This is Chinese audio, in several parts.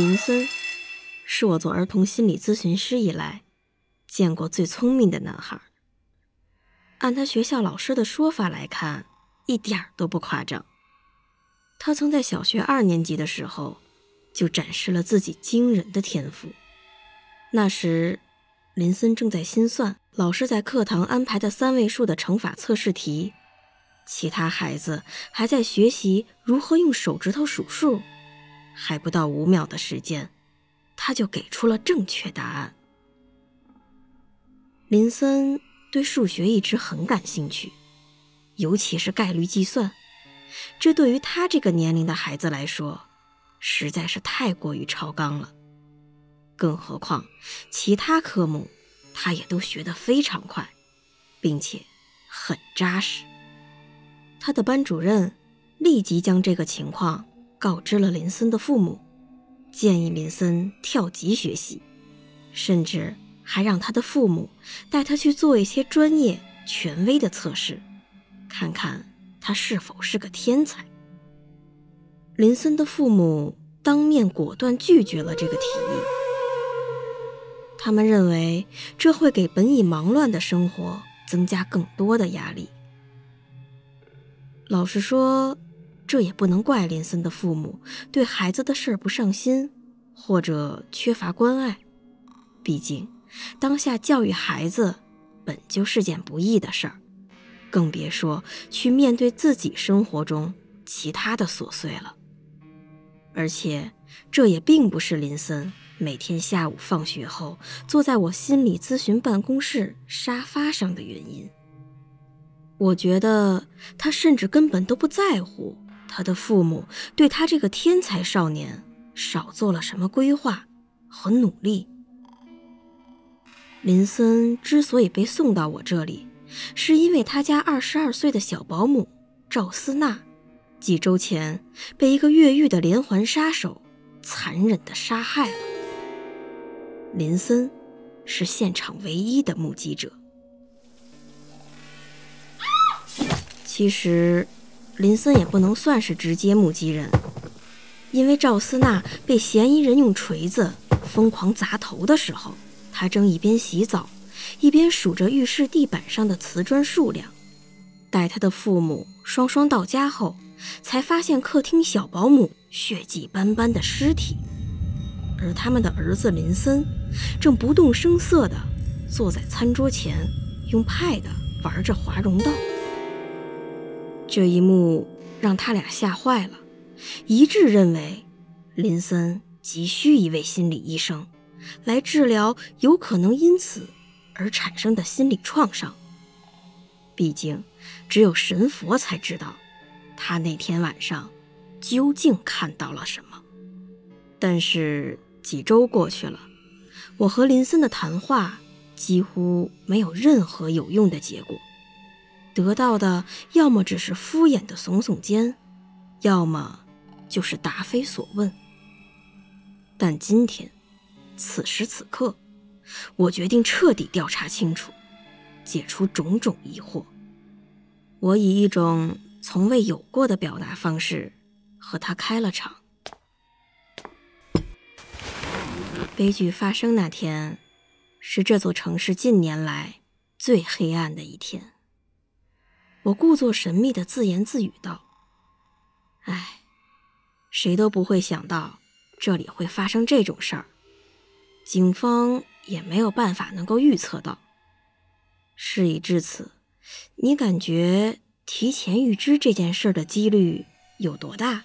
林森是我做儿童心理咨询师以来见过最聪明的男孩。按他学校老师的说法来看，一点儿都不夸张。他曾在小学二年级的时候就展示了自己惊人的天赋。那时，林森正在心算老师在课堂安排的三位数的乘法测试题，其他孩子还在学习如何用手指头数数。还不到五秒的时间，他就给出了正确答案。林森对数学一直很感兴趣，尤其是概率计算，这对于他这个年龄的孩子来说，实在是太过于超纲了。更何况其他科目，他也都学得非常快，并且很扎实。他的班主任立即将这个情况。告知了林森的父母，建议林森跳级学习，甚至还让他的父母带他去做一些专业权威的测试，看看他是否是个天才。林森的父母当面果断拒绝了这个提议，他们认为这会给本已忙乱的生活增加更多的压力。老实说。这也不能怪林森的父母对孩子的事儿不上心，或者缺乏关爱。毕竟，当下教育孩子本就是件不易的事儿，更别说去面对自己生活中其他的琐碎了。而且，这也并不是林森每天下午放学后坐在我心理咨询办公室沙发上的原因。我觉得他甚至根本都不在乎。他的父母对他这个天才少年少做了什么规划和努力？林森之所以被送到我这里，是因为他家二十二岁的小保姆赵思娜几周前被一个越狱的连环杀手残忍的杀害了。林森是现场唯一的目击者。其实。林森也不能算是直接目击人，因为赵思娜被嫌疑人用锤子疯狂砸头的时候，他正一边洗澡，一边数着浴室地板上的瓷砖数量。待他的父母双双到家后，才发现客厅小保姆血迹斑斑的尸体，而他们的儿子林森正不动声色地坐在餐桌前，用 Pad 玩着华容道。这一幕让他俩吓坏了，一致认为林森急需一位心理医生来治疗有可能因此而产生的心理创伤。毕竟，只有神佛才知道他那天晚上究竟看到了什么。但是几周过去了，我和林森的谈话几乎没有任何有用的结果。得到的要么只是敷衍的耸耸肩，要么就是答非所问。但今天，此时此刻，我决定彻底调查清楚，解除种种疑惑。我以一种从未有过的表达方式和他开了场。悲剧发生那天，是这座城市近年来最黑暗的一天。我故作神秘的自言自语道：“哎，谁都不会想到这里会发生这种事儿，警方也没有办法能够预测到。事已至此，你感觉提前预知这件事的几率有多大？”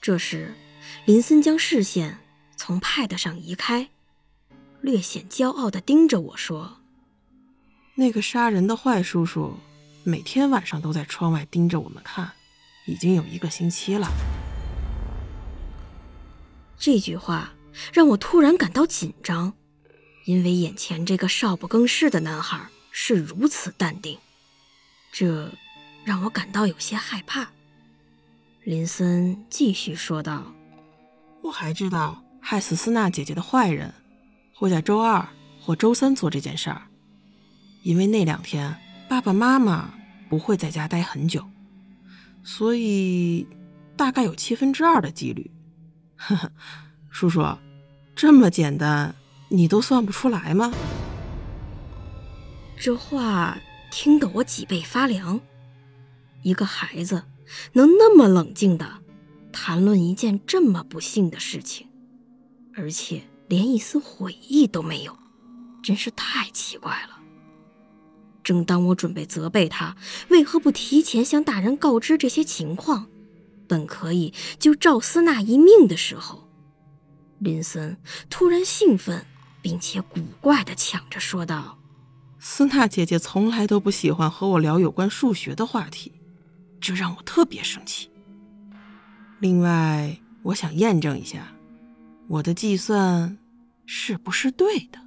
这时，林森将视线从 Pad 上移开，略显骄傲地盯着我说：“那个杀人的坏叔叔。”每天晚上都在窗外盯着我们看，已经有一个星期了。这句话让我突然感到紧张，因为眼前这个少不更事的男孩是如此淡定，这让我感到有些害怕。林森继续说道：“我还知道，害死斯娜姐姐的坏人会在周二或周三做这件事儿，因为那两天爸爸妈妈不会在家待很久，所以大概有七分之二的几率。”呵呵，叔叔，这么简单，你都算不出来吗？这话听得我脊背发凉。一个孩子能那么冷静的谈论一件这么不幸的事情，而且连一丝悔意都没有，真是太奇怪了。正当我准备责备他为何不提前向大人告知这些情况。本可以救赵思娜一命的时候，林森突然兴奋，并且古怪的抢着说道：“思娜姐姐从来都不喜欢和我聊有关数学的话题，这让我特别生气。另外，我想验证一下，我的计算是不是对的。”